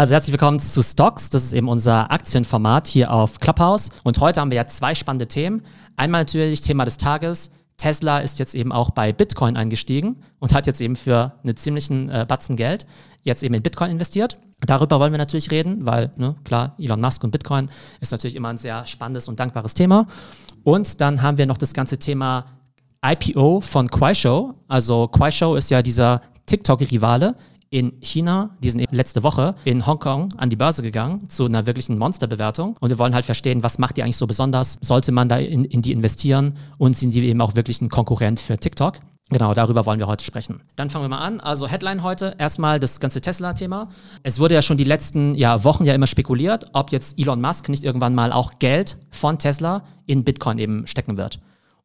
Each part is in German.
Also herzlich willkommen zu Stocks. Das ist eben unser Aktienformat hier auf Clubhouse. Und heute haben wir ja zwei spannende Themen. Einmal natürlich Thema des Tages. Tesla ist jetzt eben auch bei Bitcoin eingestiegen und hat jetzt eben für einen ziemlichen äh, Batzen Geld jetzt eben in Bitcoin investiert. Darüber wollen wir natürlich reden, weil, ne, klar, Elon Musk und Bitcoin ist natürlich immer ein sehr spannendes und dankbares Thema. Und dann haben wir noch das ganze Thema IPO von Kuaishou. Also Kuaishou ist ja dieser TikTok-Rivale, in China, die sind letzte Woche in Hongkong an die Börse gegangen zu einer wirklichen Monsterbewertung. Und wir wollen halt verstehen, was macht die eigentlich so besonders? Sollte man da in, in die investieren? Und sind die eben auch wirklich ein Konkurrent für TikTok? Genau, darüber wollen wir heute sprechen. Dann fangen wir mal an. Also Headline heute, erstmal das ganze Tesla-Thema. Es wurde ja schon die letzten ja, Wochen ja immer spekuliert, ob jetzt Elon Musk nicht irgendwann mal auch Geld von Tesla in Bitcoin eben stecken wird.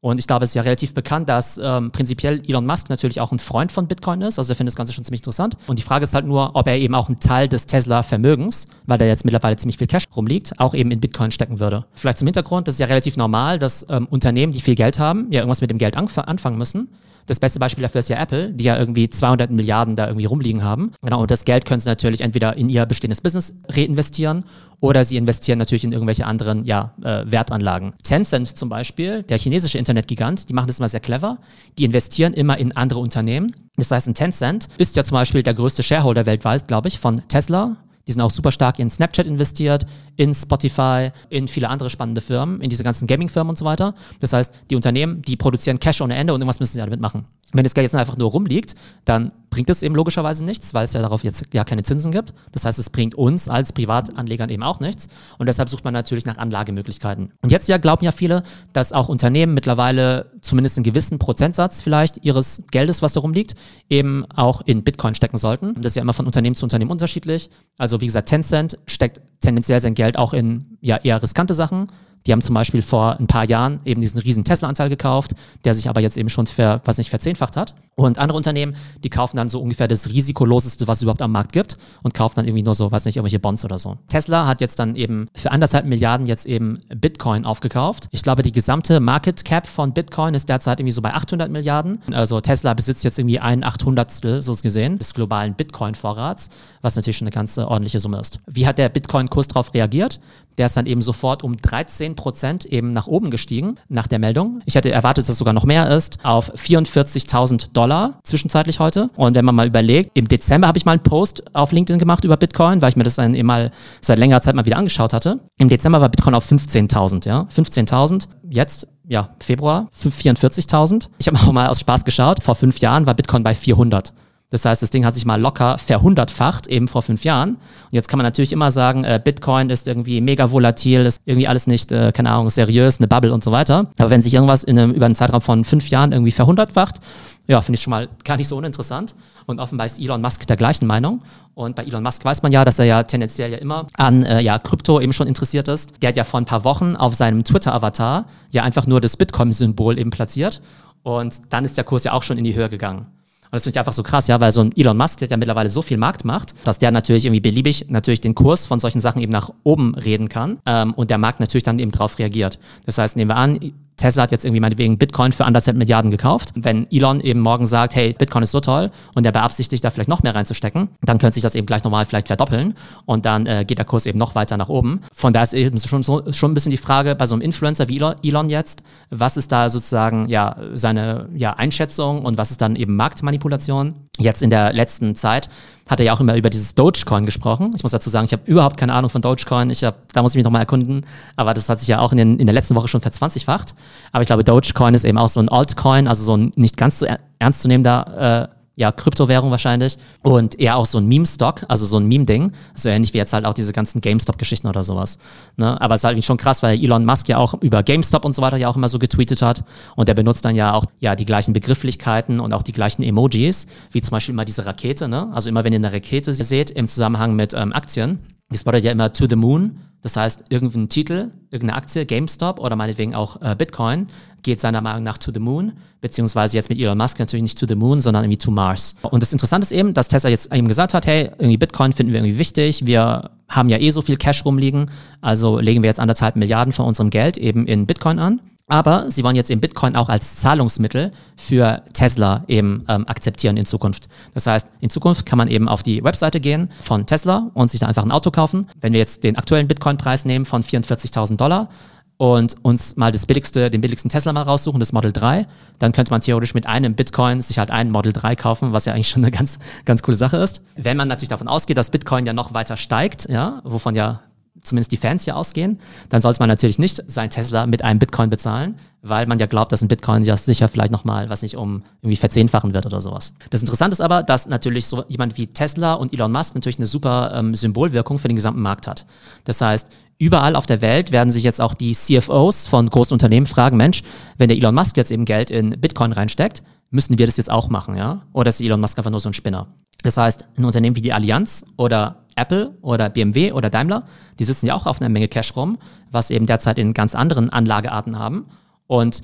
Und ich glaube, es ist ja relativ bekannt, dass ähm, prinzipiell Elon Musk natürlich auch ein Freund von Bitcoin ist. Also er findet das Ganze schon ziemlich interessant. Und die Frage ist halt nur, ob er eben auch einen Teil des Tesla-Vermögens, weil da jetzt mittlerweile ziemlich viel Cash rumliegt, auch eben in Bitcoin stecken würde. Vielleicht zum Hintergrund, das ist ja relativ normal, dass ähm, Unternehmen, die viel Geld haben, ja irgendwas mit dem Geld anfangen müssen. Das beste Beispiel dafür ist ja Apple, die ja irgendwie 200 Milliarden da irgendwie rumliegen haben. Genau, und das Geld können sie natürlich entweder in ihr bestehendes Business reinvestieren oder sie investieren natürlich in irgendwelche anderen ja, äh, Wertanlagen. Tencent zum Beispiel, der chinesische Internetgigant, die machen das immer sehr clever. Die investieren immer in andere Unternehmen. Das heißt, ein Tencent ist ja zum Beispiel der größte Shareholder weltweit, glaube ich, von Tesla. Die sind auch super stark in Snapchat investiert, in Spotify, in viele andere spannende Firmen, in diese ganzen Gaming-Firmen und so weiter. Das heißt, die Unternehmen, die produzieren Cash ohne Ende und irgendwas müssen sie damit machen. Wenn das Geld jetzt einfach nur rumliegt, dann bringt es eben logischerweise nichts, weil es ja darauf jetzt ja keine Zinsen gibt. Das heißt, es bringt uns als Privatanlegern eben auch nichts. Und deshalb sucht man natürlich nach Anlagemöglichkeiten. Und jetzt ja glauben ja viele, dass auch Unternehmen mittlerweile zumindest einen gewissen Prozentsatz vielleicht ihres Geldes, was da rumliegt, eben auch in Bitcoin stecken sollten. Das ist ja immer von Unternehmen zu Unternehmen unterschiedlich. Also wie gesagt, Tencent steckt tendenziell sein Geld auch in ja eher riskante Sachen. Die haben zum Beispiel vor ein paar Jahren eben diesen riesen Tesla-Anteil gekauft, der sich aber jetzt eben schon für, was nicht, verzehnfacht hat. Und andere Unternehmen, die kaufen dann so ungefähr das risikoloseste, was es überhaupt am Markt gibt und kaufen dann irgendwie nur so, weiß nicht, irgendwelche Bonds oder so. Tesla hat jetzt dann eben für anderthalb Milliarden jetzt eben Bitcoin aufgekauft. Ich glaube, die gesamte Market Cap von Bitcoin ist derzeit irgendwie so bei 800 Milliarden. Also Tesla besitzt jetzt irgendwie ein Achthundertstel, so gesehen, des globalen Bitcoin-Vorrats, was natürlich schon eine ganz ordentliche Summe ist. Wie hat der Bitcoin-Kurs darauf reagiert? Der ist dann eben sofort um 13 Prozent eben nach oben gestiegen nach der Meldung. Ich hätte erwartet, dass es sogar noch mehr ist, auf 44.000 Dollar zwischenzeitlich heute. Und wenn man mal überlegt, im Dezember habe ich mal einen Post auf LinkedIn gemacht über Bitcoin, weil ich mir das dann eben mal seit längerer Zeit mal wieder angeschaut hatte. Im Dezember war Bitcoin auf 15.000, ja. 15.000. Jetzt, ja, Februar 44.000. Ich habe auch mal aus Spaß geschaut. Vor fünf Jahren war Bitcoin bei 400. Das heißt, das Ding hat sich mal locker verhundertfacht, eben vor fünf Jahren. Und jetzt kann man natürlich immer sagen, äh, Bitcoin ist irgendwie mega volatil, ist irgendwie alles nicht, äh, keine Ahnung, seriös, eine Bubble und so weiter. Aber wenn sich irgendwas in einem, über einen Zeitraum von fünf Jahren irgendwie verhundertfacht, ja, finde ich schon mal gar nicht so uninteressant. Und offenbar ist Elon Musk der gleichen Meinung. Und bei Elon Musk weiß man ja, dass er ja tendenziell ja immer an äh, ja, Krypto eben schon interessiert ist. Der hat ja vor ein paar Wochen auf seinem Twitter-Avatar ja einfach nur das Bitcoin-Symbol eben platziert. Und dann ist der Kurs ja auch schon in die Höhe gegangen. Das finde ich einfach so krass, ja, weil so ein Elon Musk, der ja mittlerweile so viel Marktmacht, dass der natürlich irgendwie beliebig natürlich den Kurs von solchen Sachen eben nach oben reden kann ähm, und der Markt natürlich dann eben darauf reagiert. Das heißt, nehmen wir an, Tesla hat jetzt irgendwie meinetwegen Bitcoin für anderthalb Milliarden gekauft. Wenn Elon eben morgen sagt, hey, Bitcoin ist so toll und er beabsichtigt, da vielleicht noch mehr reinzustecken, dann könnte sich das eben gleich nochmal vielleicht verdoppeln und dann äh, geht der Kurs eben noch weiter nach oben. Von da ist eben schon, so, schon ein bisschen die Frage bei so einem Influencer wie Elon jetzt, was ist da sozusagen ja seine ja, Einschätzung und was ist dann eben Marktmanipulation? Jetzt in der letzten Zeit hat er ja auch immer über dieses Dogecoin gesprochen. Ich muss dazu sagen, ich habe überhaupt keine Ahnung von Dogecoin. Ich hab, da muss ich mich nochmal erkunden. Aber das hat sich ja auch in, den, in der letzten Woche schon verzwanzigfacht. Aber ich glaube, Dogecoin ist eben auch so ein Altcoin, also so ein nicht ganz so ernst zu nehmender äh, ja, Kryptowährung wahrscheinlich und eher auch so ein Meme-Stock, also so ein Meme-Ding, so ähnlich wie jetzt halt auch diese ganzen GameStop-Geschichten oder sowas. Ne? Aber es ist halt schon krass, weil Elon Musk ja auch über GameStop und so weiter ja auch immer so getweetet hat und der benutzt dann ja auch ja die gleichen Begrifflichkeiten und auch die gleichen Emojis, wie zum Beispiel immer diese Rakete, ne? Also immer wenn ihr eine Rakete seht im Zusammenhang mit ähm, Aktien, das bedeutet ja immer to the moon, das heißt, irgendein Titel, irgendeine Aktie, GameStop oder meinetwegen auch äh, Bitcoin, geht seiner Meinung nach to the moon, beziehungsweise jetzt mit Elon Musk natürlich nicht to the moon, sondern irgendwie to Mars. Und das Interessante ist eben, dass Tesla jetzt eben gesagt hat, hey, irgendwie Bitcoin finden wir irgendwie wichtig, wir haben ja eh so viel Cash rumliegen, also legen wir jetzt anderthalb Milliarden von unserem Geld eben in Bitcoin an. Aber sie wollen jetzt eben Bitcoin auch als Zahlungsmittel für Tesla eben ähm, akzeptieren in Zukunft. Das heißt, in Zukunft kann man eben auf die Webseite gehen von Tesla und sich da einfach ein Auto kaufen. Wenn wir jetzt den aktuellen Bitcoin-Preis nehmen von 44.000 Dollar und uns mal das billigste, den billigsten Tesla mal raussuchen, das Model 3, dann könnte man theoretisch mit einem Bitcoin sich halt einen Model 3 kaufen, was ja eigentlich schon eine ganz, ganz coole Sache ist. Wenn man natürlich davon ausgeht, dass Bitcoin ja noch weiter steigt, ja, wovon ja zumindest die Fans hier ausgehen, dann sollte man natürlich nicht sein Tesla mit einem Bitcoin bezahlen, weil man ja glaubt, dass ein Bitcoin ja sicher vielleicht nochmal, was nicht, um irgendwie verzehnfachen wird oder sowas. Das Interessante ist aber, dass natürlich so jemand wie Tesla und Elon Musk natürlich eine super ähm, Symbolwirkung für den gesamten Markt hat. Das heißt, überall auf der Welt werden sich jetzt auch die CFOs von großen Unternehmen fragen, Mensch, wenn der Elon Musk jetzt eben Geld in Bitcoin reinsteckt, müssen wir das jetzt auch machen, ja? Oder ist Elon Musk einfach nur so ein Spinner? Das heißt, ein Unternehmen wie die Allianz oder Apple oder BMW oder Daimler, die sitzen ja auch auf einer Menge Cash rum, was eben derzeit in ganz anderen Anlagearten haben. Und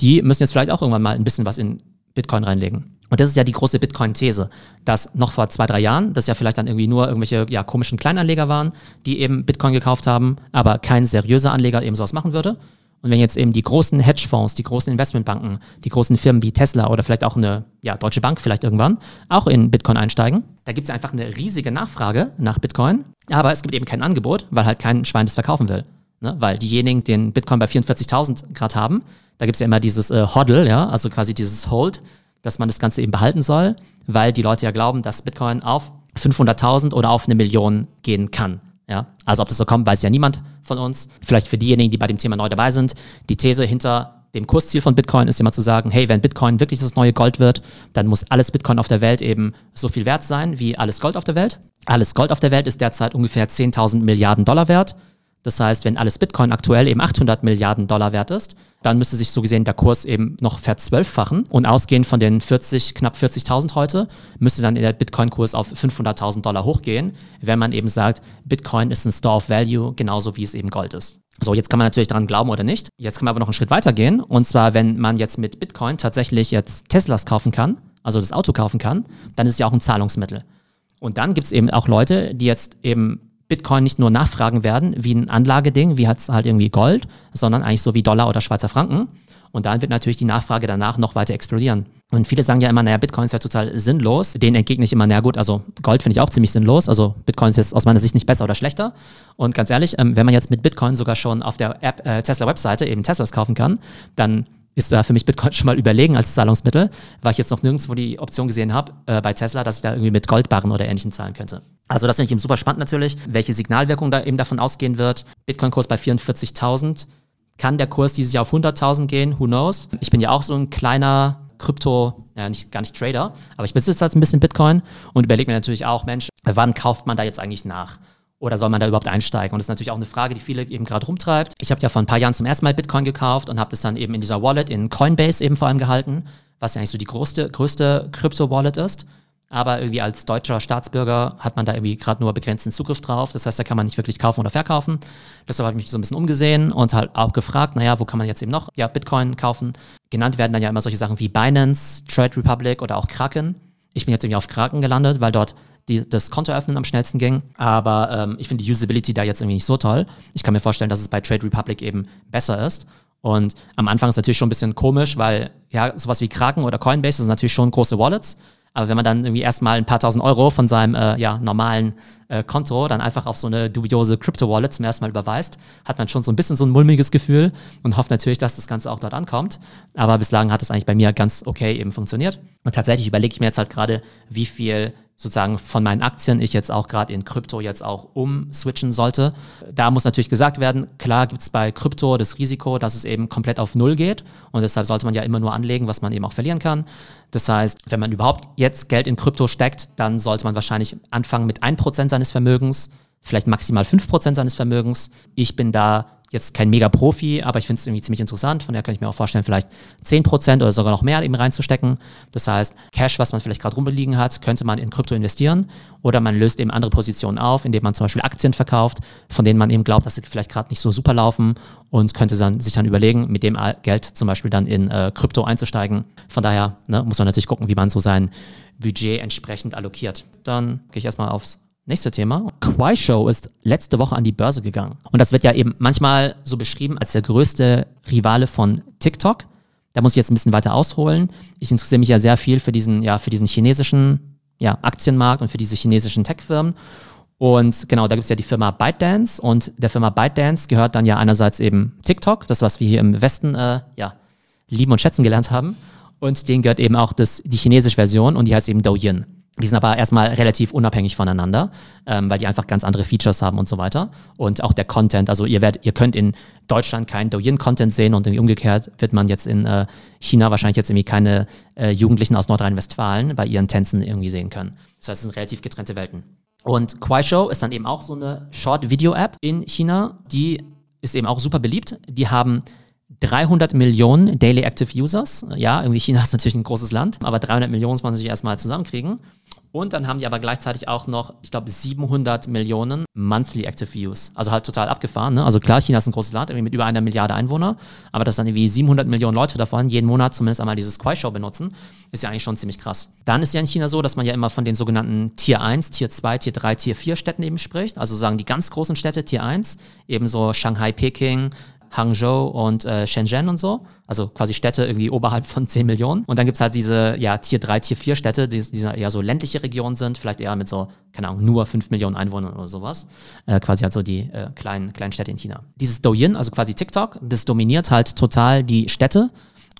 die müssen jetzt vielleicht auch irgendwann mal ein bisschen was in Bitcoin reinlegen. Und das ist ja die große Bitcoin-These, dass noch vor zwei, drei Jahren, das ja vielleicht dann irgendwie nur irgendwelche ja, komischen Kleinanleger waren, die eben Bitcoin gekauft haben, aber kein seriöser Anleger eben sowas machen würde. Und wenn jetzt eben die großen Hedgefonds, die großen Investmentbanken, die großen Firmen wie Tesla oder vielleicht auch eine ja, Deutsche Bank vielleicht irgendwann auch in Bitcoin einsteigen, da gibt es einfach eine riesige Nachfrage nach Bitcoin, aber es gibt eben kein Angebot, weil halt kein Schwein das verkaufen will. Ne? Weil diejenigen, die den Bitcoin bei 44.000 Grad haben, da gibt es ja immer dieses äh, Hodl, ja, also quasi dieses Hold, dass man das Ganze eben behalten soll, weil die Leute ja glauben, dass Bitcoin auf 500.000 oder auf eine Million gehen kann. Ja, also ob das so kommt, weiß ja niemand von uns. Vielleicht für diejenigen, die bei dem Thema neu dabei sind. Die These hinter dem Kursziel von Bitcoin ist immer zu sagen, hey, wenn Bitcoin wirklich das neue Gold wird, dann muss alles Bitcoin auf der Welt eben so viel wert sein wie alles Gold auf der Welt. Alles Gold auf der Welt ist derzeit ungefähr 10.000 Milliarden Dollar wert. Das heißt, wenn alles Bitcoin aktuell eben 800 Milliarden Dollar wert ist, dann müsste sich so gesehen der Kurs eben noch verzwölffachen. Und ausgehend von den 40, knapp 40.000 heute, müsste dann der Bitcoin-Kurs auf 500.000 Dollar hochgehen, wenn man eben sagt, Bitcoin ist ein Store of Value, genauso wie es eben Gold ist. So, jetzt kann man natürlich daran glauben oder nicht. Jetzt kann man aber noch einen Schritt weiter gehen. Und zwar, wenn man jetzt mit Bitcoin tatsächlich jetzt Teslas kaufen kann, also das Auto kaufen kann, dann ist es ja auch ein Zahlungsmittel. Und dann gibt es eben auch Leute, die jetzt eben Bitcoin nicht nur nachfragen werden, wie ein Anlageding, wie hat es halt irgendwie Gold, sondern eigentlich so wie Dollar oder Schweizer Franken. Und dann wird natürlich die Nachfrage danach noch weiter explodieren. Und viele sagen ja immer, naja, Bitcoin ist ja total sinnlos. Den entgegne ich immer, naja gut, also Gold finde ich auch ziemlich sinnlos. Also Bitcoin ist jetzt aus meiner Sicht nicht besser oder schlechter. Und ganz ehrlich, ähm, wenn man jetzt mit Bitcoin sogar schon auf der App, äh, Tesla-Webseite eben Teslas kaufen kann, dann ist da für mich Bitcoin schon mal überlegen als Zahlungsmittel, weil ich jetzt noch nirgendwo die Option gesehen habe äh, bei Tesla, dass ich da irgendwie mit Goldbarren oder ähnlichem zahlen könnte. Also das finde ich eben super spannend natürlich, welche Signalwirkung da eben davon ausgehen wird. Bitcoin-Kurs bei 44.000. Kann der Kurs dieses Jahr auf 100.000 gehen? Who knows? Ich bin ja auch so ein kleiner Krypto, ja, nicht, gar nicht Trader, aber ich besitze jetzt ein bisschen Bitcoin und überlege mir natürlich auch, Mensch, wann kauft man da jetzt eigentlich nach? Oder soll man da überhaupt einsteigen? Und das ist natürlich auch eine Frage, die viele eben gerade rumtreibt. Ich habe ja vor ein paar Jahren zum ersten Mal Bitcoin gekauft und habe das dann eben in dieser Wallet in Coinbase eben vor allem gehalten, was ja eigentlich so die größte, größte Krypto-Wallet ist. Aber irgendwie als deutscher Staatsbürger hat man da irgendwie gerade nur begrenzten Zugriff drauf. Das heißt, da kann man nicht wirklich kaufen oder verkaufen. Deshalb habe ich mich so ein bisschen umgesehen und halt auch gefragt, naja, wo kann man jetzt eben noch ja, Bitcoin kaufen? Genannt werden dann ja immer solche Sachen wie Binance, Trade Republic oder auch Kraken. Ich bin jetzt irgendwie auf Kraken gelandet, weil dort die, das Konto öffnen am schnellsten ging. Aber ähm, ich finde die Usability da jetzt irgendwie nicht so toll. Ich kann mir vorstellen, dass es bei Trade Republic eben besser ist. Und am Anfang ist natürlich schon ein bisschen komisch, weil ja, sowas wie Kraken oder Coinbase sind natürlich schon große Wallets. Aber wenn man dann irgendwie erstmal ein paar tausend Euro von seinem äh, ja, normalen äh, Konto dann einfach auf so eine dubiose Crypto-Wallet zum ersten Mal überweist, hat man schon so ein bisschen so ein mulmiges Gefühl und hofft natürlich, dass das Ganze auch dort ankommt. Aber bislang hat es eigentlich bei mir ganz okay eben funktioniert. Und tatsächlich überlege ich mir jetzt halt gerade, wie viel sozusagen von meinen Aktien ich jetzt auch gerade in Krypto jetzt auch umswitchen sollte. Da muss natürlich gesagt werden, klar gibt es bei Krypto das Risiko, dass es eben komplett auf Null geht und deshalb sollte man ja immer nur anlegen, was man eben auch verlieren kann. Das heißt, wenn man überhaupt jetzt Geld in Krypto steckt, dann sollte man wahrscheinlich anfangen mit 1% seines Vermögens, vielleicht maximal 5% seines Vermögens. Ich bin da jetzt kein Mega-Profi, aber ich finde es irgendwie ziemlich interessant. Von daher kann ich mir auch vorstellen, vielleicht 10% oder sogar noch mehr eben reinzustecken. Das heißt, Cash, was man vielleicht gerade rumliegen hat, könnte man in Krypto investieren oder man löst eben andere Positionen auf, indem man zum Beispiel Aktien verkauft, von denen man eben glaubt, dass sie vielleicht gerade nicht so super laufen und könnte dann, sich dann überlegen, mit dem Geld zum Beispiel dann in äh, Krypto einzusteigen. Von daher ne, muss man natürlich gucken, wie man so sein Budget entsprechend allokiert. Dann gehe ich erstmal aufs Nächste Thema. Kuaishou ist letzte Woche an die Börse gegangen. Und das wird ja eben manchmal so beschrieben als der größte Rivale von TikTok. Da muss ich jetzt ein bisschen weiter ausholen. Ich interessiere mich ja sehr viel für diesen, ja, für diesen chinesischen ja, Aktienmarkt und für diese chinesischen Tech-Firmen. Und genau, da gibt es ja die Firma ByteDance und der Firma ByteDance gehört dann ja einerseits eben TikTok, das was wir hier im Westen äh, ja, lieben und schätzen gelernt haben. Und denen gehört eben auch das, die chinesische Version und die heißt eben Douyin. Die sind aber erstmal relativ unabhängig voneinander, ähm, weil die einfach ganz andere Features haben und so weiter. Und auch der Content, also ihr, werdet, ihr könnt in Deutschland keinen Douyin-Content sehen und umgekehrt wird man jetzt in äh, China wahrscheinlich jetzt irgendwie keine äh, Jugendlichen aus Nordrhein-Westfalen bei ihren Tänzen irgendwie sehen können. Das heißt, es sind relativ getrennte Welten. Und Kuaishou ist dann eben auch so eine Short-Video-App in China, die ist eben auch super beliebt. Die haben 300 Millionen Daily Active Users. Ja, irgendwie China ist natürlich ein großes Land, aber 300 Millionen muss man natürlich erstmal zusammenkriegen. Und dann haben die aber gleichzeitig auch noch, ich glaube, 700 Millionen Monthly Active Views. Also halt total abgefahren. Ne? Also klar, China ist ein großes Land, irgendwie mit über einer Milliarde Einwohner. Aber dass dann irgendwie 700 Millionen Leute davon jeden Monat zumindest einmal dieses Quai-Show benutzen, ist ja eigentlich schon ziemlich krass. Dann ist ja in China so, dass man ja immer von den sogenannten Tier 1, Tier 2, Tier 3, Tier 4 Städten eben spricht. Also sagen die ganz großen Städte Tier 1, ebenso Shanghai, Peking, Hangzhou und äh, Shenzhen und so. Also quasi Städte irgendwie oberhalb von 10 Millionen. Und dann gibt es halt diese ja, Tier 3, Tier 4 Städte, die, die eher so ländliche Regionen sind, vielleicht eher mit so, keine Ahnung, nur 5 Millionen Einwohnern oder sowas. Äh, quasi halt so die äh, kleinen, kleinen Städte in China. Dieses Douyin, also quasi TikTok, das dominiert halt total die Städte.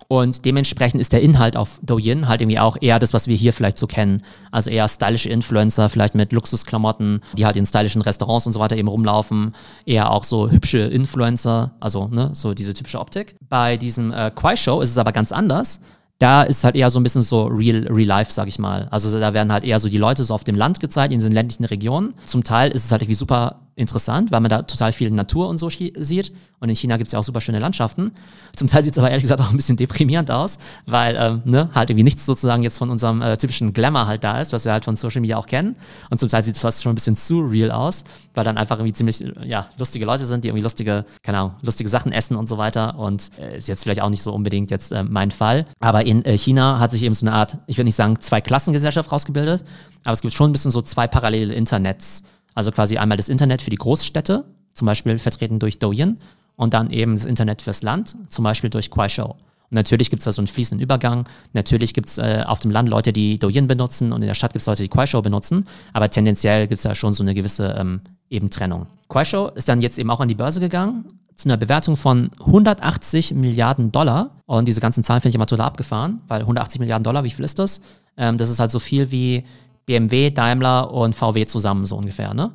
Und dementsprechend ist der Inhalt auf Douyin halt irgendwie auch eher das, was wir hier vielleicht so kennen. Also eher stylische Influencer, vielleicht mit Luxusklamotten, die halt in stylischen Restaurants und so weiter eben rumlaufen. Eher auch so hübsche Influencer, also ne, so diese typische Optik. Bei diesem äh, Quai Show ist es aber ganz anders. Da ist halt eher so ein bisschen so real, real life, sag ich mal. Also da werden halt eher so die Leute so auf dem Land gezeigt, in diesen ländlichen Regionen. Zum Teil ist es halt irgendwie super interessant, weil man da total viel Natur und so sieht. Und in China gibt es ja auch super schöne Landschaften. Zum Teil sieht es aber ehrlich gesagt auch ein bisschen deprimierend aus, weil ähm, ne, halt irgendwie nichts sozusagen jetzt von unserem äh, typischen Glamour halt da ist, was wir halt von Social Media auch kennen. Und zum Teil sieht es fast schon ein bisschen zu real aus, weil dann einfach irgendwie ziemlich ja, lustige Leute sind, die irgendwie lustige, keine Ahnung, lustige Sachen essen und so weiter. Und äh, ist jetzt vielleicht auch nicht so unbedingt jetzt äh, mein Fall. Aber in äh, China hat sich eben so eine Art, ich würde nicht sagen, zwei Klassengesellschaft rausgebildet, aber es gibt schon ein bisschen so zwei parallele Internets. Also quasi einmal das Internet für die Großstädte, zum Beispiel vertreten durch Douyin, und dann eben das Internet fürs Land, zum Beispiel durch Kuaishou. Und natürlich gibt es da so einen fließenden Übergang. Natürlich gibt es äh, auf dem Land Leute, die Douyin benutzen und in der Stadt gibt es Leute, die Kuaishou benutzen. Aber tendenziell gibt es da schon so eine gewisse ähm, eben Trennung. Kuaishou ist dann jetzt eben auch an die Börse gegangen zu einer Bewertung von 180 Milliarden Dollar. Und diese ganzen Zahlen finde ich immer total abgefahren, weil 180 Milliarden Dollar, wie viel ist das? Ähm, das ist halt so viel wie BMW, Daimler und VW zusammen so ungefähr. Ne?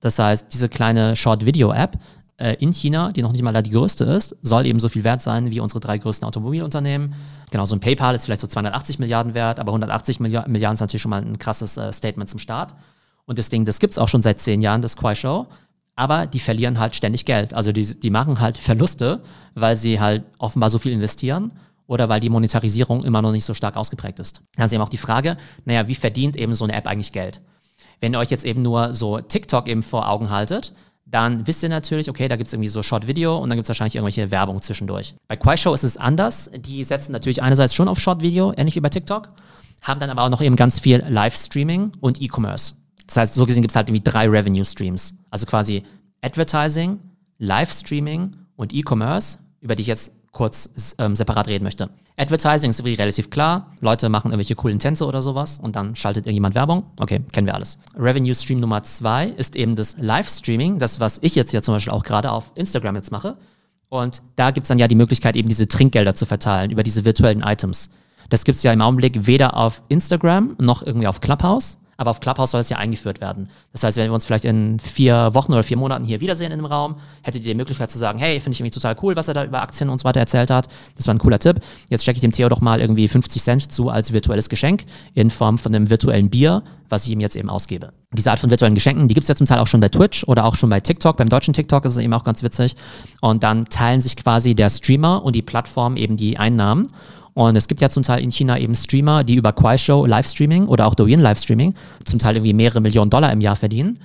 Das heißt, diese kleine Short-Video-App äh, in China, die noch nicht mal da die größte ist, soll eben so viel wert sein wie unsere drei größten Automobilunternehmen. Genau, so ein PayPal ist vielleicht so 280 Milliarden wert, aber 180 Milliarden ist natürlich schon mal ein krasses äh, Statement zum Start. Und das Ding, das gibt es auch schon seit zehn Jahren, das Kuaishou. Aber die verlieren halt ständig Geld. Also die, die machen halt Verluste, weil sie halt offenbar so viel investieren oder weil die Monetarisierung immer noch nicht so stark ausgeprägt ist. Dann ist eben auch die Frage, naja, wie verdient eben so eine App eigentlich Geld? Wenn ihr euch jetzt eben nur so TikTok eben vor Augen haltet, dann wisst ihr natürlich, okay, da gibt es irgendwie so Short-Video und dann gibt es wahrscheinlich irgendwelche Werbung zwischendurch. Bei Kuaishou ist es anders. Die setzen natürlich einerseits schon auf Short-Video, ähnlich wie bei TikTok, haben dann aber auch noch eben ganz viel Live-Streaming und E-Commerce. Das heißt, so gesehen gibt es halt irgendwie drei Revenue-Streams. Also quasi Advertising, Live-Streaming und E-Commerce, über die ich jetzt kurz ähm, separat reden möchte. Advertising ist relativ klar. Leute machen irgendwelche coolen Tänze oder sowas und dann schaltet irgendjemand Werbung. Okay, kennen wir alles. Revenue Stream Nummer zwei ist eben das Livestreaming, das, was ich jetzt ja zum Beispiel auch gerade auf Instagram jetzt mache. Und da gibt es dann ja die Möglichkeit, eben diese Trinkgelder zu verteilen über diese virtuellen Items. Das gibt es ja im Augenblick weder auf Instagram noch irgendwie auf Clubhouse aber auf Clubhouse soll es ja eingeführt werden. Das heißt, wenn wir uns vielleicht in vier Wochen oder vier Monaten hier wiedersehen in dem Raum, hättet ihr die Möglichkeit zu sagen, hey, finde ich irgendwie total cool, was er da über Aktien und so weiter erzählt hat. Das war ein cooler Tipp. Jetzt stecke ich dem Theo doch mal irgendwie 50 Cent zu als virtuelles Geschenk in Form von einem virtuellen Bier, was ich ihm jetzt eben ausgebe. Diese Art von virtuellen Geschenken, die gibt es ja zum Teil auch schon bei Twitch oder auch schon bei TikTok. Beim deutschen TikTok ist es eben auch ganz witzig. Und dann teilen sich quasi der Streamer und die Plattform eben die Einnahmen. Und es gibt ja zum Teil in China eben Streamer, die über Kuaishou Livestreaming oder auch Douyin Livestreaming zum Teil irgendwie mehrere Millionen Dollar im Jahr verdienen.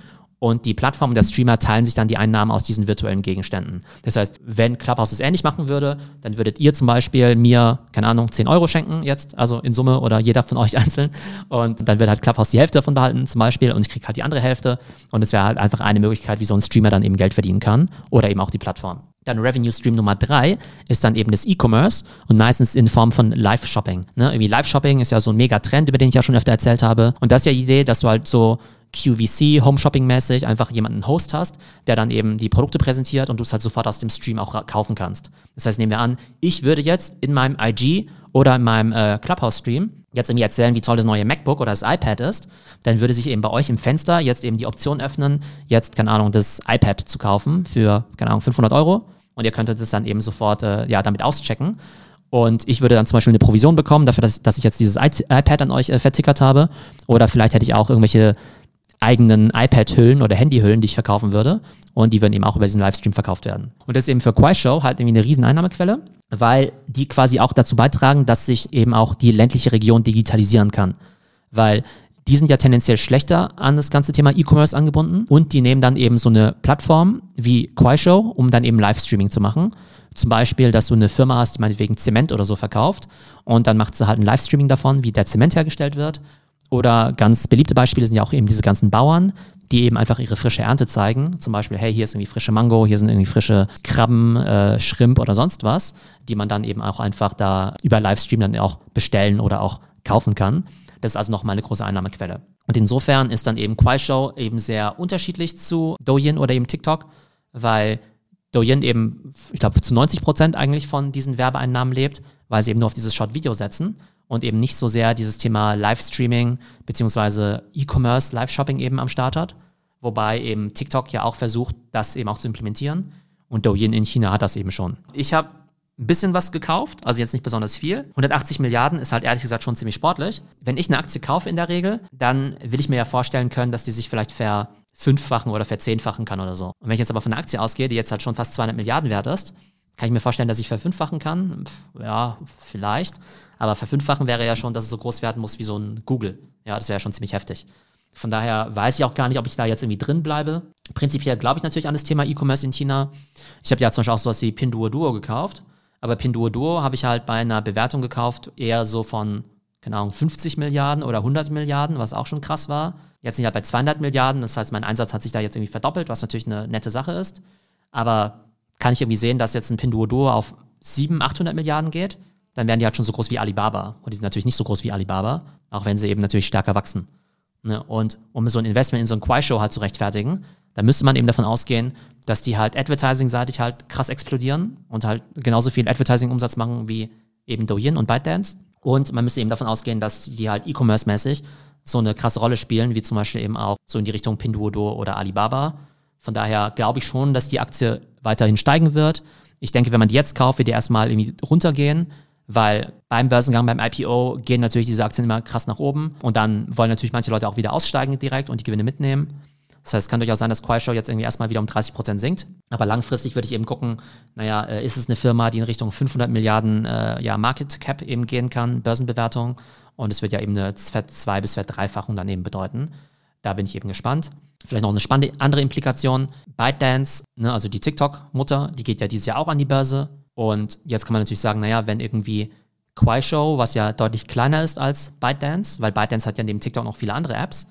Und die Plattform und der Streamer teilen sich dann die Einnahmen aus diesen virtuellen Gegenständen. Das heißt, wenn Clubhouse es ähnlich machen würde, dann würdet ihr zum Beispiel mir, keine Ahnung, 10 Euro schenken jetzt, also in Summe oder jeder von euch einzeln. Und dann würde halt Clubhouse die Hälfte davon behalten zum Beispiel und ich kriege halt die andere Hälfte. Und es wäre halt einfach eine Möglichkeit, wie so ein Streamer dann eben Geld verdienen kann oder eben auch die Plattform. Dann Revenue Stream Nummer drei ist dann eben das E-Commerce und meistens in Form von Live-Shopping. Ne? Irgendwie Live-Shopping ist ja so ein Mega-Trend, über den ich ja schon öfter erzählt habe. Und das ist ja die Idee, dass du halt so QVC, Home Shopping mäßig einfach jemanden Host hast, der dann eben die Produkte präsentiert und du es halt sofort aus dem Stream auch kaufen kannst. Das heißt, nehmen wir an, ich würde jetzt in meinem IG oder in meinem äh, Clubhouse Stream jetzt irgendwie erzählen, wie toll das neue MacBook oder das iPad ist, dann würde sich eben bei euch im Fenster jetzt eben die Option öffnen, jetzt, keine Ahnung, das iPad zu kaufen für, keine Ahnung, 500 Euro und ihr könntet es dann eben sofort, äh, ja, damit auschecken. Und ich würde dann zum Beispiel eine Provision bekommen dafür, dass, dass ich jetzt dieses iPad an euch äh, vertickert habe. Oder vielleicht hätte ich auch irgendwelche eigenen iPad-Hüllen oder Handy-Hüllen, die ich verkaufen würde. Und die würden eben auch über diesen Livestream verkauft werden. Und das ist eben für Quaishow halt irgendwie eine riesen Einnahmequelle, weil die quasi auch dazu beitragen, dass sich eben auch die ländliche Region digitalisieren kann. Weil die sind ja tendenziell schlechter an das ganze Thema E-Commerce angebunden und die nehmen dann eben so eine Plattform wie Quaishow, um dann eben Livestreaming zu machen. Zum Beispiel, dass du eine Firma hast, die meinetwegen Zement oder so verkauft und dann macht sie halt ein Livestreaming davon, wie der Zement hergestellt wird oder ganz beliebte Beispiele sind ja auch eben diese ganzen Bauern, die eben einfach ihre frische Ernte zeigen. Zum Beispiel, hey, hier ist irgendwie frische Mango, hier sind irgendwie frische Krabben, äh, Shrimp oder sonst was, die man dann eben auch einfach da über Livestream dann auch bestellen oder auch kaufen kann. Das ist also nochmal eine große Einnahmequelle. Und insofern ist dann eben Quaishow eben sehr unterschiedlich zu Douyin oder eben TikTok, weil Douyin eben, ich glaube, zu 90 Prozent eigentlich von diesen Werbeeinnahmen lebt, weil sie eben nur auf dieses Short-Video setzen und eben nicht so sehr dieses Thema Livestreaming beziehungsweise E-Commerce, Live-Shopping eben am Start hat. Wobei eben TikTok ja auch versucht, das eben auch zu implementieren. Und Douyin in China hat das eben schon. Ich habe ein bisschen was gekauft, also jetzt nicht besonders viel. 180 Milliarden ist halt ehrlich gesagt schon ziemlich sportlich. Wenn ich eine Aktie kaufe in der Regel, dann will ich mir ja vorstellen können, dass die sich vielleicht verfünffachen oder verzehnfachen kann oder so. Und wenn ich jetzt aber von einer Aktie ausgehe, die jetzt halt schon fast 200 Milliarden wert ist, kann ich mir vorstellen, dass ich verfünffachen kann. Ja, vielleicht. Aber verfünffachen wäre ja schon, dass es so groß werden muss wie so ein Google. Ja, das wäre ja schon ziemlich heftig. Von daher weiß ich auch gar nicht, ob ich da jetzt irgendwie drin bleibe. Prinzipiell glaube ich natürlich an das Thema E-Commerce in China. Ich habe ja zum Beispiel auch sowas wie Pinduoduo gekauft. Aber Pinduoduo habe ich halt bei einer Bewertung gekauft, eher so von, keine Ahnung, 50 Milliarden oder 100 Milliarden, was auch schon krass war. Jetzt sind ich halt bei 200 Milliarden. Das heißt, mein Einsatz hat sich da jetzt irgendwie verdoppelt, was natürlich eine nette Sache ist. Aber kann ich irgendwie sehen, dass jetzt ein Pinduoduo auf 700, 800 Milliarden geht dann werden die halt schon so groß wie Alibaba. Und die sind natürlich nicht so groß wie Alibaba, auch wenn sie eben natürlich stärker wachsen. Ne? Und um so ein Investment in so ein Quai-Show halt zu rechtfertigen, dann müsste man eben davon ausgehen, dass die halt advertising-seitig halt krass explodieren und halt genauso viel Advertising-Umsatz machen wie eben Douyin und ByteDance. Und man müsste eben davon ausgehen, dass die halt E-Commerce-mäßig so eine krasse Rolle spielen, wie zum Beispiel eben auch so in die Richtung Pinduoduo oder Alibaba. Von daher glaube ich schon, dass die Aktie weiterhin steigen wird. Ich denke, wenn man die jetzt kauft, wird die erstmal irgendwie runtergehen weil beim Börsengang, beim IPO gehen natürlich diese Aktien immer krass nach oben und dann wollen natürlich manche Leute auch wieder aussteigen direkt und die Gewinne mitnehmen. Das heißt, es kann durchaus sein, dass Quaishow jetzt irgendwie erstmal wieder um 30 Prozent sinkt. Aber langfristig würde ich eben gucken, naja, äh, ist es eine Firma, die in Richtung 500 Milliarden äh, ja, Market Cap eben gehen kann, Börsenbewertung. Und es wird ja eben eine zwei- bis Verdreifachung daneben bedeuten. Da bin ich eben gespannt. Vielleicht noch eine spannende andere Implikation. ByteDance, ne, also die TikTok-Mutter, die geht ja dieses Jahr auch an die Börse. Und jetzt kann man natürlich sagen, naja, wenn irgendwie Quaishow, was ja deutlich kleiner ist als ByteDance, weil ByteDance hat ja neben TikTok noch viele andere Apps,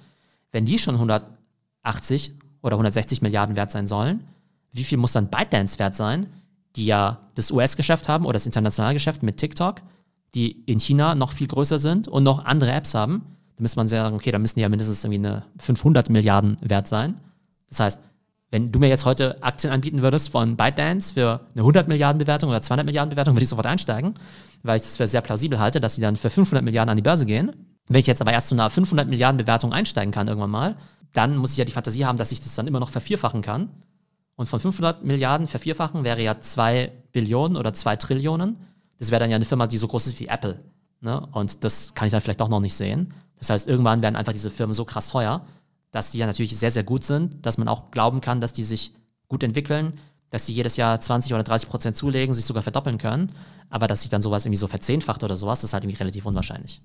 wenn die schon 180 oder 160 Milliarden wert sein sollen, wie viel muss dann ByteDance wert sein, die ja das US-Geschäft haben oder das internationale Geschäft mit TikTok, die in China noch viel größer sind und noch andere Apps haben, dann müsste man sagen, okay, da müssen die ja mindestens irgendwie eine 500 Milliarden wert sein. Das heißt, wenn du mir jetzt heute Aktien anbieten würdest von ByteDance für eine 100 Milliarden Bewertung oder 200 Milliarden Bewertung, würde ich sofort einsteigen, weil ich das für sehr plausibel halte, dass sie dann für 500 Milliarden an die Börse gehen. Wenn ich jetzt aber erst zu einer 500 Milliarden Bewertung einsteigen kann irgendwann mal, dann muss ich ja die Fantasie haben, dass ich das dann immer noch vervierfachen kann. Und von 500 Milliarden vervierfachen wäre ja 2 Billionen oder 2 Trillionen. Das wäre dann ja eine Firma, die so groß ist wie Apple. Ne? Und das kann ich dann vielleicht doch noch nicht sehen. Das heißt, irgendwann werden einfach diese Firmen so krass teuer, dass die ja natürlich sehr, sehr gut sind, dass man auch glauben kann, dass die sich gut entwickeln, dass sie jedes Jahr 20 oder 30 Prozent zulegen, sich sogar verdoppeln können. Aber dass sich dann sowas irgendwie so verzehnfacht oder sowas, das ist halt irgendwie relativ unwahrscheinlich.